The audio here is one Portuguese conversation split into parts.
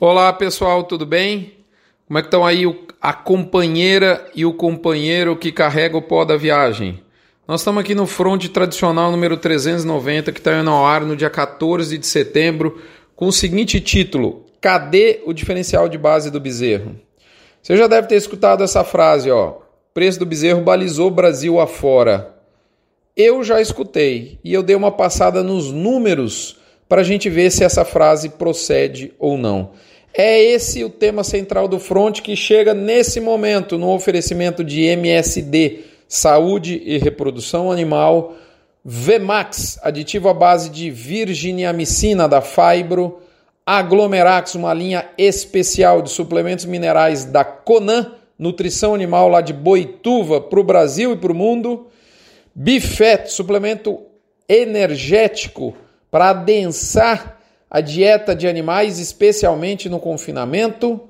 Olá pessoal, tudo bem? Como é que estão aí a companheira e o companheiro que carrega o pó da viagem? Nós estamos aqui no fronte tradicional número 390 que está indo ao ar no dia 14 de setembro com o seguinte título: Cadê o diferencial de base do bezerro? Você já deve ter escutado essa frase, ó. Preço do bezerro balizou Brasil afora. Eu já escutei e eu dei uma passada nos números para a gente ver se essa frase procede ou não. É esse o tema central do Front que chega nesse momento no oferecimento de MSD, Saúde e Reprodução Animal, Vmax, aditivo à base de virginiamicina da Fibro, Aglomerax, uma linha especial de suplementos minerais da Conan, nutrição animal lá de Boituva para o Brasil e para o mundo, Bifet, suplemento energético para adensar a dieta de animais, especialmente no confinamento.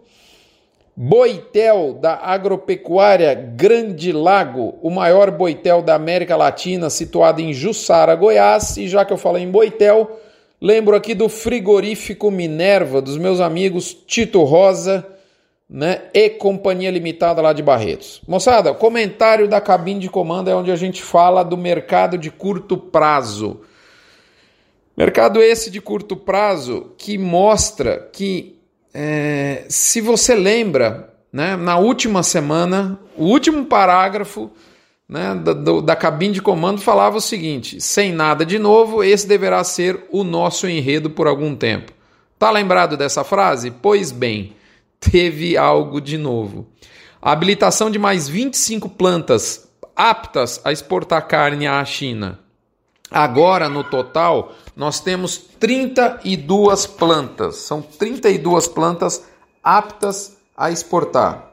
Boitel da Agropecuária Grande Lago, o maior boitel da América Latina, situado em Jussara, Goiás. E já que eu falei em boitel, lembro aqui do frigorífico Minerva, dos meus amigos Tito Rosa né, e Companhia Limitada lá de Barretos. Moçada, comentário da cabine de comando é onde a gente fala do mercado de curto prazo. Mercado esse de curto prazo que mostra que, é, se você lembra, né, na última semana, o último parágrafo né, da, do, da cabine de comando falava o seguinte: sem nada de novo, esse deverá ser o nosso enredo por algum tempo. Tá lembrado dessa frase? Pois bem, teve algo de novo. A habilitação de mais 25 plantas aptas a exportar carne à China. Agora, no total, nós temos 32 plantas. São 32 plantas aptas a exportar.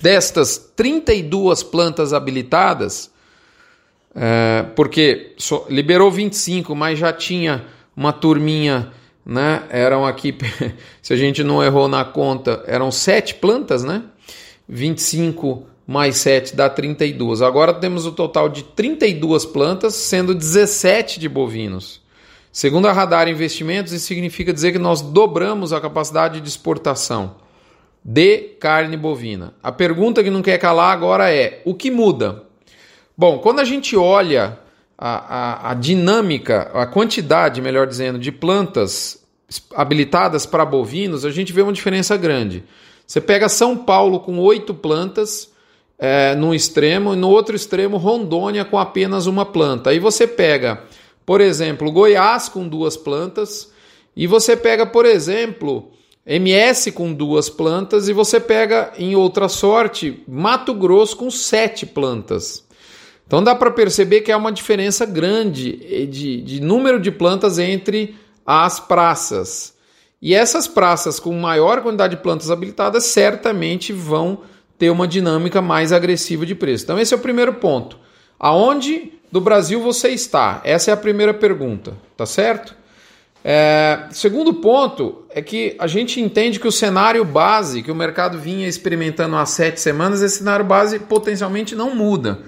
Destas 32 plantas habilitadas, é, porque liberou 25, mas já tinha uma turminha, né? Eram aqui, se a gente não errou na conta, eram sete plantas, né? 25 mais 7 dá 32. Agora temos o total de 32 plantas, sendo 17 de bovinos. Segundo a Radar Investimentos, isso significa dizer que nós dobramos a capacidade de exportação de carne bovina. A pergunta que não quer calar agora é: o que muda? Bom, quando a gente olha a, a, a dinâmica, a quantidade, melhor dizendo, de plantas habilitadas para bovinos, a gente vê uma diferença grande. Você pega São Paulo com oito plantas é, num extremo, e no outro extremo, Rondônia com apenas uma planta. Aí você pega, por exemplo, Goiás com duas plantas, e você pega, por exemplo, MS com duas plantas, e você pega, em outra sorte, Mato Grosso com sete plantas. Então dá para perceber que há uma diferença grande de, de número de plantas entre as praças. E essas praças com maior quantidade de plantas habilitadas certamente vão ter uma dinâmica mais agressiva de preço. Então, esse é o primeiro ponto. Aonde do Brasil você está? Essa é a primeira pergunta, tá certo? É, segundo ponto é que a gente entende que o cenário base que o mercado vinha experimentando há sete semanas, esse cenário base potencialmente não muda.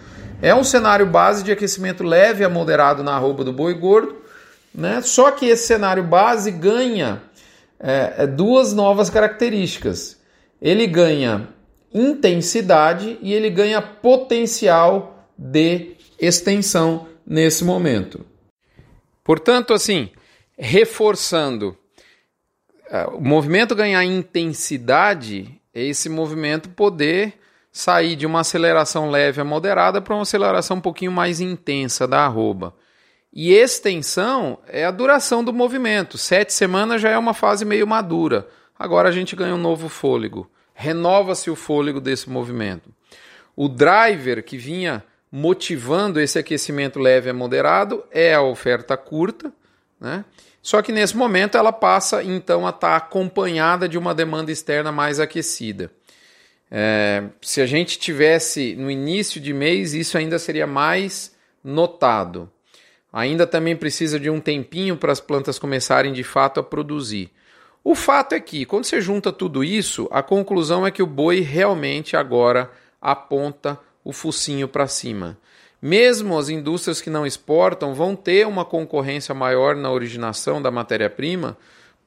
É um cenário base de aquecimento leve a moderado na arroba do boi gordo, né? só que esse cenário base ganha é, é duas novas características. Ele ganha intensidade e ele ganha potencial de extensão nesse momento. Portanto, assim, reforçando, é, o movimento ganhar intensidade é esse movimento poder sair de uma aceleração leve a moderada para uma aceleração um pouquinho mais intensa da arroba. E extensão é a duração do movimento. Sete semanas já é uma fase meio madura. Agora a gente ganha um novo fôlego renova-se o fôlego desse movimento. O driver que vinha motivando esse aquecimento leve a moderado é a oferta curta, né? Só que nesse momento ela passa então a estar tá acompanhada de uma demanda externa mais aquecida. É, se a gente tivesse no início de mês, isso ainda seria mais notado. Ainda também precisa de um tempinho para as plantas começarem de fato a produzir. O fato é que, quando você junta tudo isso, a conclusão é que o boi realmente agora aponta o focinho para cima. Mesmo as indústrias que não exportam vão ter uma concorrência maior na originação da matéria-prima,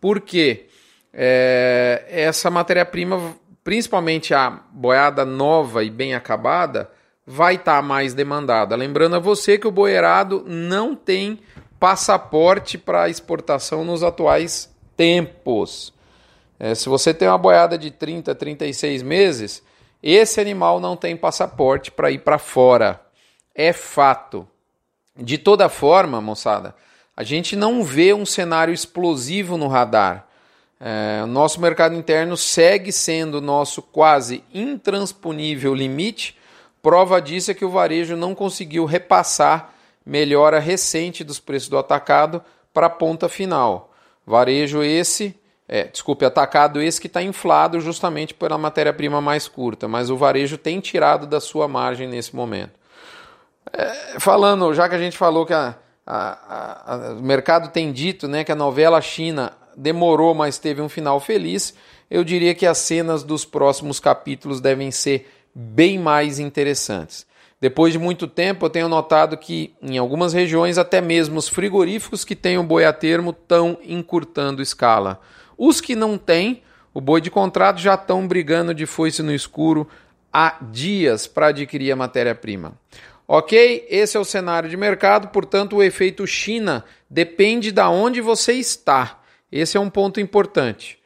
porque é, essa matéria-prima, principalmente a boiada nova e bem acabada, vai estar tá mais demandada. Lembrando a você que o boiarado não tem passaporte para exportação nos atuais tempos. É, se você tem uma boiada de 30, 36 meses, esse animal não tem passaporte para ir para fora. É fato. De toda forma, moçada, a gente não vê um cenário explosivo no radar. É, nosso mercado interno segue sendo nosso quase intransponível limite. Prova disso é que o varejo não conseguiu repassar melhora recente dos preços do atacado para a ponta final. Varejo esse, é, desculpe, atacado esse que está inflado justamente pela matéria-prima mais curta, mas o varejo tem tirado da sua margem nesse momento. É, falando, já que a gente falou que a, a, a, o mercado tem dito né, que a novela China demorou, mas teve um final feliz, eu diria que as cenas dos próximos capítulos devem ser bem mais interessantes. Depois de muito tempo, eu tenho notado que em algumas regiões, até mesmo os frigoríficos que têm o boi a termo estão encurtando escala. Os que não têm, o boi de contrato já estão brigando de foice no escuro há dias para adquirir a matéria-prima. Ok? Esse é o cenário de mercado, portanto, o efeito China depende de onde você está. Esse é um ponto importante.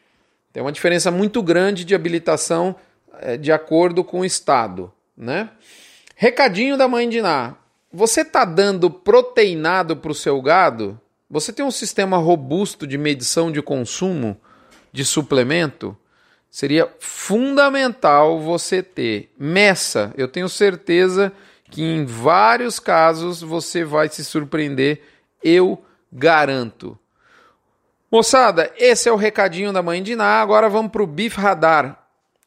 Tem uma diferença muito grande de habilitação eh, de acordo com o estado, né? Recadinho da mãe de Ná. Você está dando proteinado para o seu gado? Você tem um sistema robusto de medição de consumo de suplemento? Seria fundamental você ter. Meça, eu tenho certeza que em vários casos você vai se surpreender, eu garanto. Moçada, esse é o recadinho da mãe de Ná. Agora vamos para o Radar.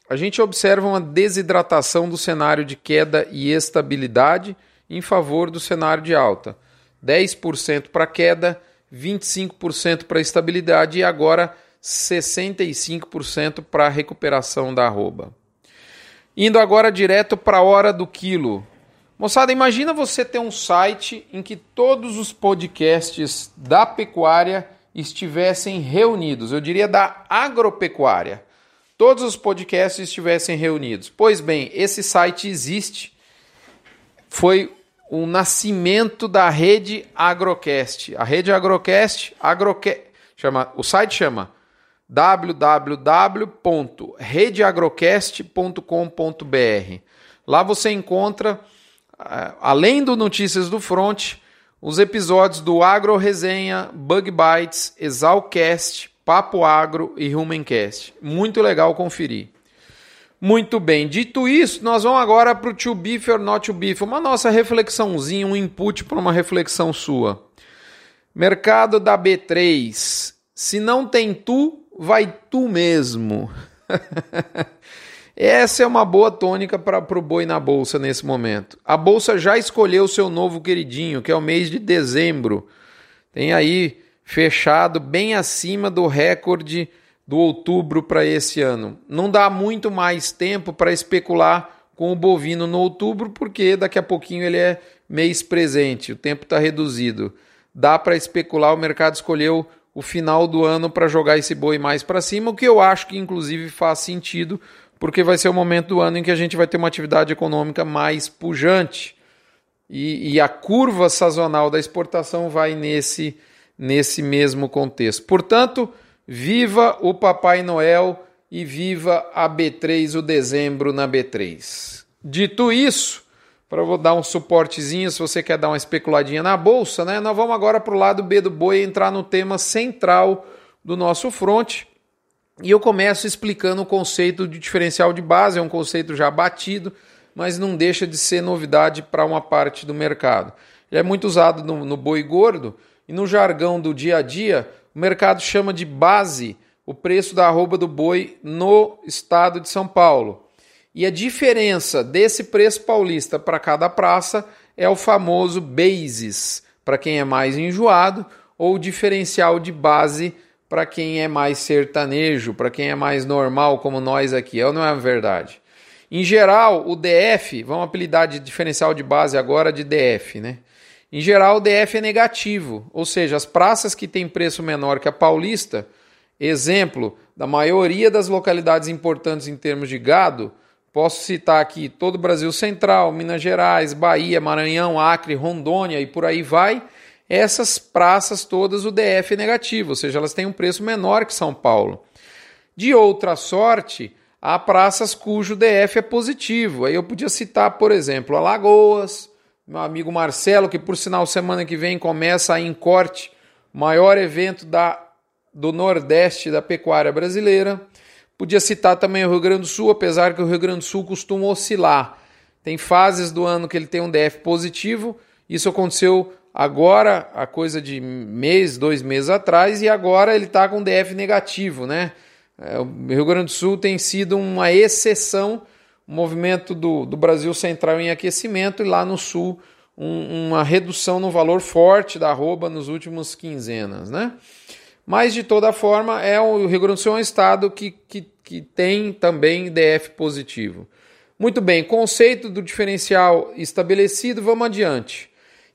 A gente observa uma desidratação do cenário de queda e estabilidade em favor do cenário de alta. 10% para queda, 25% para estabilidade e agora 65% para recuperação da arroba. Indo agora direto para a hora do quilo. Moçada, imagina você ter um site em que todos os podcasts da pecuária estivessem reunidos, eu diria da agropecuária. Todos os podcasts estivessem reunidos. Pois bem, esse site existe. Foi o nascimento da rede Agrocast. A rede Agrocast, Agroca... chama, o site chama www.redeagrocast.com.br. Lá você encontra além do Notícias do Front, os episódios do Agro Resenha, Bug Bites, Exalcast, Papo Agro e Rumencast. Muito legal conferir. Muito bem, dito isso, nós vamos agora para o To Beef or Not To Beef, uma nossa reflexãozinha, um input para uma reflexão sua. Mercado da B3. Se não tem tu, vai tu mesmo. Essa é uma boa tônica para o boi na bolsa nesse momento. A bolsa já escolheu seu novo queridinho, que é o mês de dezembro. Tem aí fechado bem acima do recorde do outubro para esse ano. Não dá muito mais tempo para especular com o bovino no outubro, porque daqui a pouquinho ele é mês presente, o tempo está reduzido. Dá para especular, o mercado escolheu o final do ano para jogar esse boi mais para cima, o que eu acho que inclusive faz sentido, porque vai ser o momento do ano em que a gente vai ter uma atividade econômica mais pujante. E, e a curva sazonal da exportação vai nesse, nesse mesmo contexto. Portanto, viva o Papai Noel e viva a B3, o dezembro na B3. Dito isso, para eu dar um suportezinho, se você quer dar uma especuladinha na bolsa, né? Nós vamos agora para o lado B do boi entrar no tema central do nosso fronte, e eu começo explicando o conceito de diferencial de base, é um conceito já batido, mas não deixa de ser novidade para uma parte do mercado. Ele é muito usado no, no boi gordo e no jargão do dia a dia, o mercado chama de base o preço da arroba do boi no estado de São Paulo. E a diferença desse preço paulista para cada praça é o famoso basis, para quem é mais enjoado, ou diferencial de base para quem é mais sertanejo, para quem é mais normal, como nós aqui. É ou não é verdade? Em geral, o DF, vamos apelidar de diferencial de base agora de DF, né? Em geral, o DF é negativo, ou seja, as praças que têm preço menor que a paulista, exemplo, da maioria das localidades importantes em termos de gado, posso citar aqui todo o Brasil Central, Minas Gerais, Bahia, Maranhão, Acre, Rondônia e por aí vai, essas praças todas o DF é negativo, ou seja, elas têm um preço menor que São Paulo. De outra sorte, há praças cujo DF é positivo. Aí eu podia citar, por exemplo, Alagoas, meu amigo Marcelo, que por sinal semana que vem começa em corte, maior evento da, do Nordeste da pecuária brasileira. Podia citar também o Rio Grande do Sul, apesar que o Rio Grande do Sul costuma oscilar. Tem fases do ano que ele tem um DF positivo. Isso aconteceu agora, a coisa de mês, dois meses atrás, e agora ele está com DF negativo, né? É, o Rio Grande do Sul tem sido uma exceção, movimento do, do Brasil Central em aquecimento, e lá no Sul um, uma redução no valor forte da arroba nos últimos quinzenas, né? Mas, de toda forma, é o Rio Grande do Sul é um estado que, que, que tem também DF positivo. Muito bem, conceito do diferencial estabelecido, vamos adiante.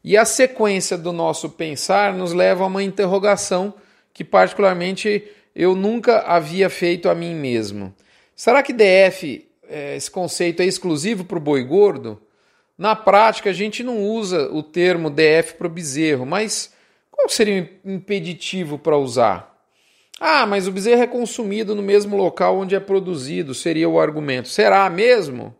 E a sequência do nosso pensar nos leva a uma interrogação que, particularmente, eu nunca havia feito a mim mesmo. Será que DF, é, esse conceito é exclusivo para o boi gordo? Na prática, a gente não usa o termo DF para o bezerro, mas qual seria o impeditivo para usar? Ah, mas o bezerro é consumido no mesmo local onde é produzido, seria o argumento. Será mesmo?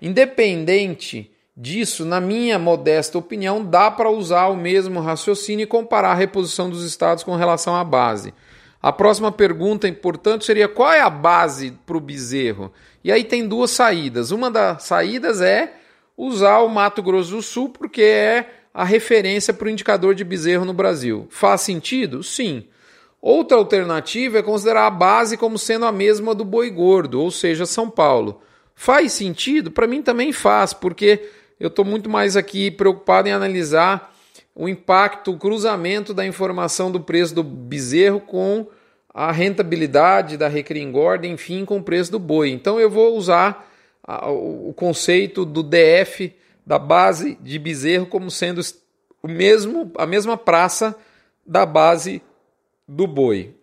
Independente disso, na minha modesta opinião, dá para usar o mesmo raciocínio e comparar a reposição dos estados com relação à base. A próxima pergunta, portanto, seria qual é a base para o bezerro? E aí tem duas saídas. Uma das saídas é usar o Mato Grosso do Sul, porque é a referência para o indicador de bezerro no Brasil. Faz sentido? Sim. Outra alternativa é considerar a base como sendo a mesma do boi gordo, ou seja, São Paulo. Faz sentido? Para mim também faz, porque eu estou muito mais aqui preocupado em analisar o impacto, o cruzamento da informação do preço do bezerro com a rentabilidade da recria engorda, enfim, com o preço do boi. Então eu vou usar o conceito do DF da base de bezerro como sendo o mesmo, a mesma praça da base do boi.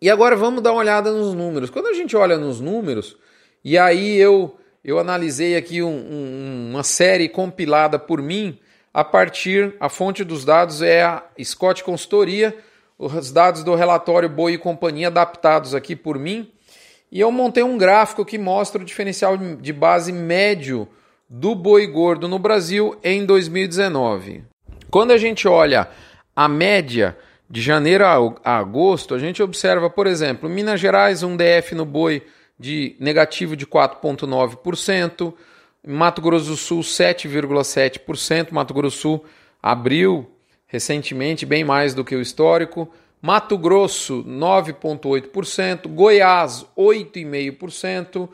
E agora vamos dar uma olhada nos números. Quando a gente olha nos números, e aí eu, eu analisei aqui um, um, uma série compilada por mim, a partir, a fonte dos dados é a Scott Consultoria, os dados do relatório Boi e Companhia adaptados aqui por mim, e eu montei um gráfico que mostra o diferencial de base médio do boi gordo no Brasil em 2019. Quando a gente olha a média de janeiro a agosto, a gente observa, por exemplo, Minas Gerais, um DF no boi de negativo de 4,9%, Mato Grosso do Sul, 7,7%, Mato Grosso do Sul abriu recentemente bem mais do que o histórico, Mato Grosso, 9,8%, Goiás, 8,5%,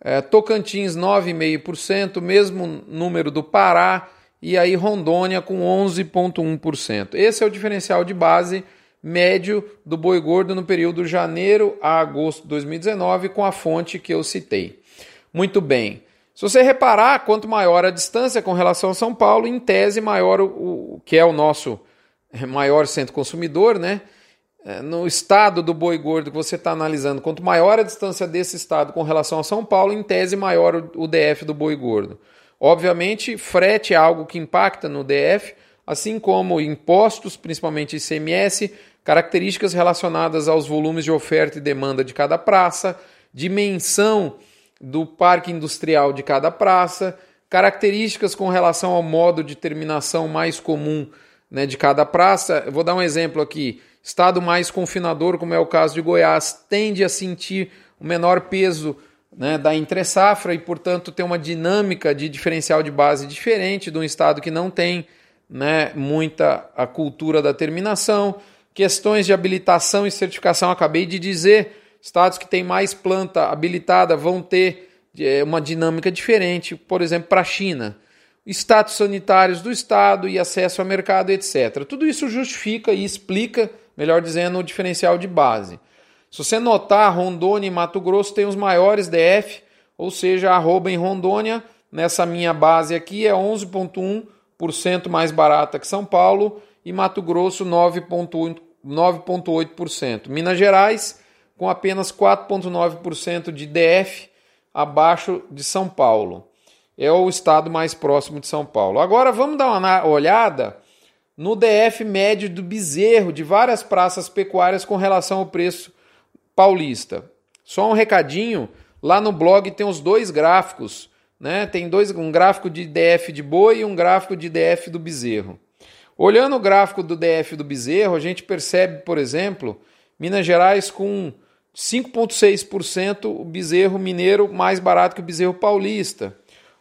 é, Tocantins 9,5%, mesmo número do Pará, e aí Rondônia com 11,1%. Esse é o diferencial de base médio do boi gordo no período janeiro a agosto de 2019, com a fonte que eu citei. Muito bem. Se você reparar, quanto maior a distância com relação a São Paulo, em tese, maior o, o que é o nosso maior centro consumidor, né? É, no estado do boi gordo que você está analisando, quanto maior a distância desse estado com relação a São Paulo, em tese maior o DF do boi gordo. Obviamente, frete é algo que impacta no DF, assim como impostos, principalmente ICMS, características relacionadas aos volumes de oferta e demanda de cada praça, dimensão do parque industrial de cada praça, características com relação ao modo de terminação mais comum né, de cada praça. Eu vou dar um exemplo aqui. Estado mais confinador, como é o caso de Goiás, tende a sentir o menor peso né, da entre-safra e, portanto, tem uma dinâmica de diferencial de base diferente de um estado que não tem né, muita a cultura da terminação. Questões de habilitação e certificação, acabei de dizer, estados que têm mais planta habilitada vão ter é, uma dinâmica diferente, por exemplo, para a China. Status sanitários do estado e acesso ao mercado, etc. Tudo isso justifica e explica melhor dizendo, o diferencial de base. Se você notar, Rondônia e Mato Grosso têm os maiores DF, ou seja, a arroba em Rondônia, nessa minha base aqui, é 11,1% mais barata que São Paulo e Mato Grosso 9,8%. Minas Gerais, com apenas 4,9% de DF abaixo de São Paulo. É o estado mais próximo de São Paulo. Agora vamos dar uma olhada no DF médio do bezerro de várias praças pecuárias com relação ao preço paulista. Só um recadinho, lá no blog tem os dois gráficos, né? Tem dois, um gráfico de DF de boi e um gráfico de DF do bezerro. Olhando o gráfico do DF do bezerro, a gente percebe, por exemplo, Minas Gerais com 5,6% o bezerro mineiro mais barato que o bezerro paulista.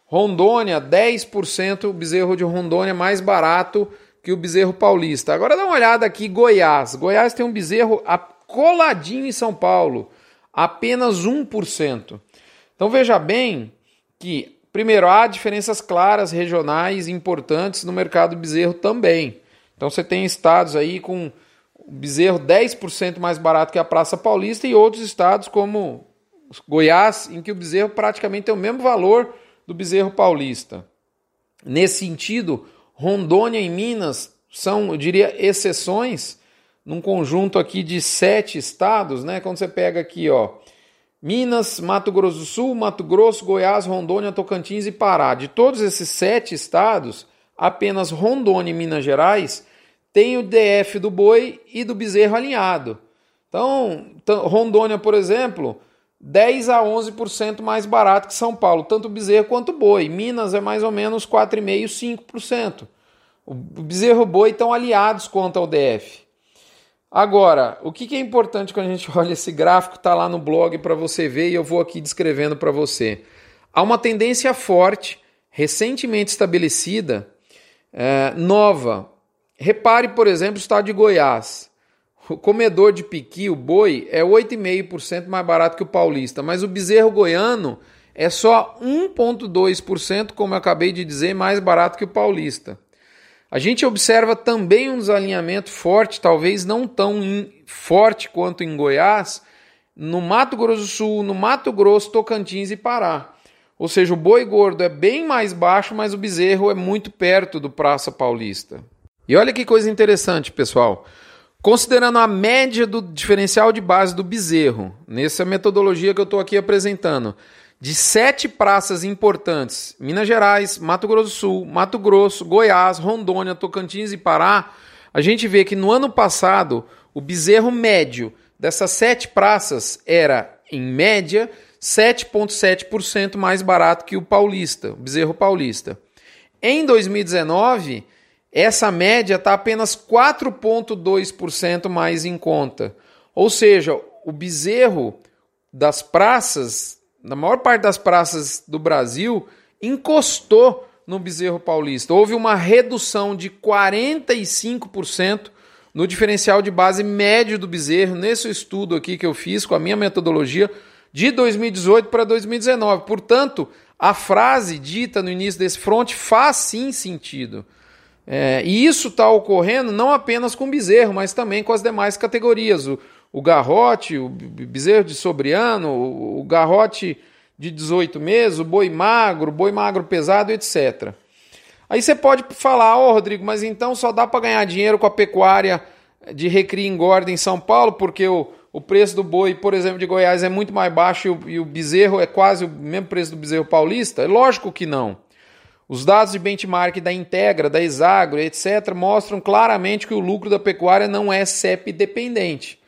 Rondônia, 10% o bezerro de Rondônia mais barato que o bezerro paulista. Agora dá uma olhada aqui, Goiás. Goiás tem um bezerro coladinho em São Paulo, apenas 1%. Então veja bem que, primeiro, há diferenças claras regionais importantes no mercado bezerro também. Então você tem estados aí com o bezerro 10% mais barato que a Praça Paulista e outros estados como Goiás, em que o bezerro praticamente tem o mesmo valor do bezerro paulista. Nesse sentido, Rondônia e Minas são, eu diria, exceções num conjunto aqui de sete estados, né? Quando você pega aqui, ó, Minas, Mato Grosso do Sul, Mato Grosso, Goiás, Rondônia, Tocantins e Pará. De todos esses sete estados, apenas Rondônia e Minas Gerais tem o DF do boi e do bezerro alinhado. Então, Rondônia, por exemplo, 10 a 11% mais barato que São Paulo, tanto o bezerro quanto o boi. Minas é mais ou menos 4,5%, 5%. O bezerro e o boi estão aliados quanto ao DF. Agora, o que é importante quando a gente olha esse gráfico, está lá no blog para você ver e eu vou aqui descrevendo para você. Há uma tendência forte, recentemente estabelecida, é, nova, Repare, por exemplo, o estado de Goiás. O comedor de piqui, o boi, é 8,5% mais barato que o paulista, mas o bezerro goiano é só 1,2%, como eu acabei de dizer, mais barato que o paulista. A gente observa também um desalinhamento forte, talvez não tão forte quanto em Goiás, no Mato Grosso do Sul, no Mato Grosso, Tocantins e Pará. Ou seja, o boi gordo é bem mais baixo, mas o bezerro é muito perto do Praça Paulista. E olha que coisa interessante, pessoal. Considerando a média do diferencial de base do bezerro, nessa metodologia que eu estou aqui apresentando, de sete praças importantes: Minas Gerais, Mato Grosso do Sul, Mato Grosso, Goiás, Rondônia, Tocantins e Pará, a gente vê que no ano passado o bezerro médio dessas sete praças era, em média, 7,7% mais barato que o paulista, o bezerro paulista. Em 2019 essa média está apenas 4,2% mais em conta. Ou seja, o bezerro das praças, na maior parte das praças do Brasil, encostou no bezerro paulista. Houve uma redução de 45% no diferencial de base médio do bezerro, nesse estudo aqui que eu fiz com a minha metodologia de 2018 para 2019. Portanto, a frase dita no início desse front faz sim sentido. É, e isso está ocorrendo não apenas com o bezerro, mas também com as demais categorias. O, o garrote, o bezerro de sobriano, o, o garrote de 18 meses, o boi magro, boi magro pesado, etc. Aí você pode falar, ô oh, Rodrigo, mas então só dá para ganhar dinheiro com a pecuária de recria e engorda em São Paulo, porque o, o preço do boi, por exemplo, de Goiás é muito mais baixo e o, e o bezerro é quase o mesmo preço do bezerro paulista? É lógico que não. Os dados de benchmark da Integra, da Exagro, etc., mostram claramente que o lucro da pecuária não é CEP dependente.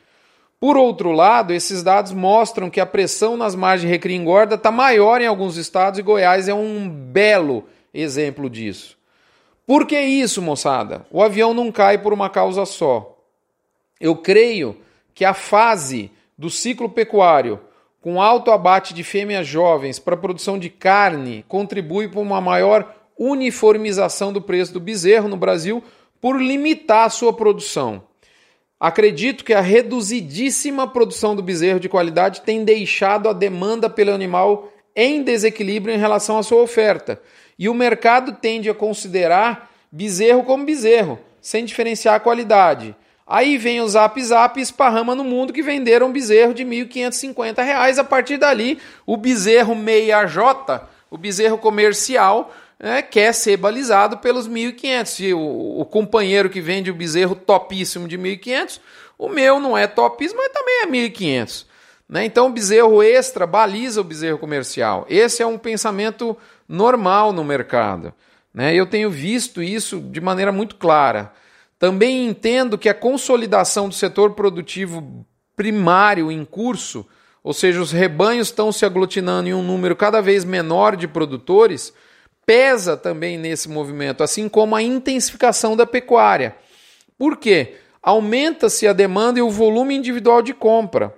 Por outro lado, esses dados mostram que a pressão nas margens recria engorda está maior em alguns estados e Goiás é um belo exemplo disso. Por que isso, moçada? O avião não cai por uma causa só. Eu creio que a fase do ciclo pecuário com alto abate de fêmeas jovens para produção de carne, contribui para uma maior uniformização do preço do bezerro no Brasil por limitar a sua produção. Acredito que a reduzidíssima produção do bezerro de qualidade tem deixado a demanda pelo animal em desequilíbrio em relação à sua oferta. E o mercado tende a considerar bezerro como bezerro, sem diferenciar a qualidade. Aí vem o Zap Zap e esparrama no mundo que venderam bezerro de R$ 1.550. A partir dali, o bezerro meia J, o bezerro comercial, né, quer ser balizado pelos 1.500. E o, o companheiro que vende o bezerro topíssimo de 1.500, o meu não é topíssimo, mas também é 1.500. Né? Então, o bezerro extra baliza o bezerro comercial. Esse é um pensamento normal no mercado. Né? Eu tenho visto isso de maneira muito clara. Também entendo que a consolidação do setor produtivo primário em curso, ou seja, os rebanhos estão se aglutinando em um número cada vez menor de produtores, pesa também nesse movimento, assim como a intensificação da pecuária. Por quê? Aumenta-se a demanda e o volume individual de compra.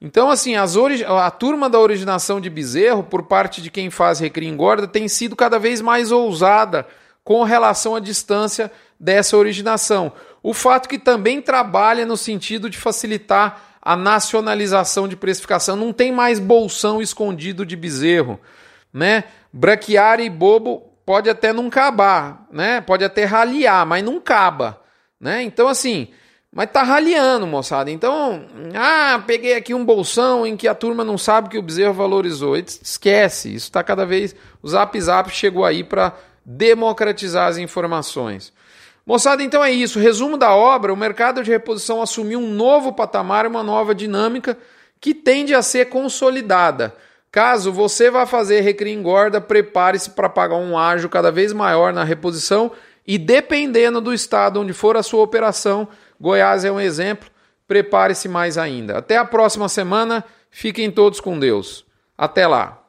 Então, assim, a turma da originação de bezerro, por parte de quem faz recria engorda, tem sido cada vez mais ousada com relação à distância dessa originação. O fato que também trabalha no sentido de facilitar a nacionalização de precificação. Não tem mais bolsão escondido de bezerro, né? Braquiária e bobo pode até não cabar, né? Pode até raliar, mas não caba, né? Então, assim, mas tá raliando, moçada. Então, ah, peguei aqui um bolsão em que a turma não sabe que o bezerro valorizou. Esquece, isso está cada vez. O Zap Zap chegou aí para democratizar as informações. Moçada, então é isso. Resumo da obra: o mercado de reposição assumiu um novo patamar, uma nova dinâmica que tende a ser consolidada. Caso você vá fazer recria engorda, prepare-se para pagar um ágio cada vez maior na reposição e dependendo do estado onde for a sua operação, Goiás é um exemplo. Prepare-se mais ainda. Até a próxima semana. Fiquem todos com Deus. Até lá.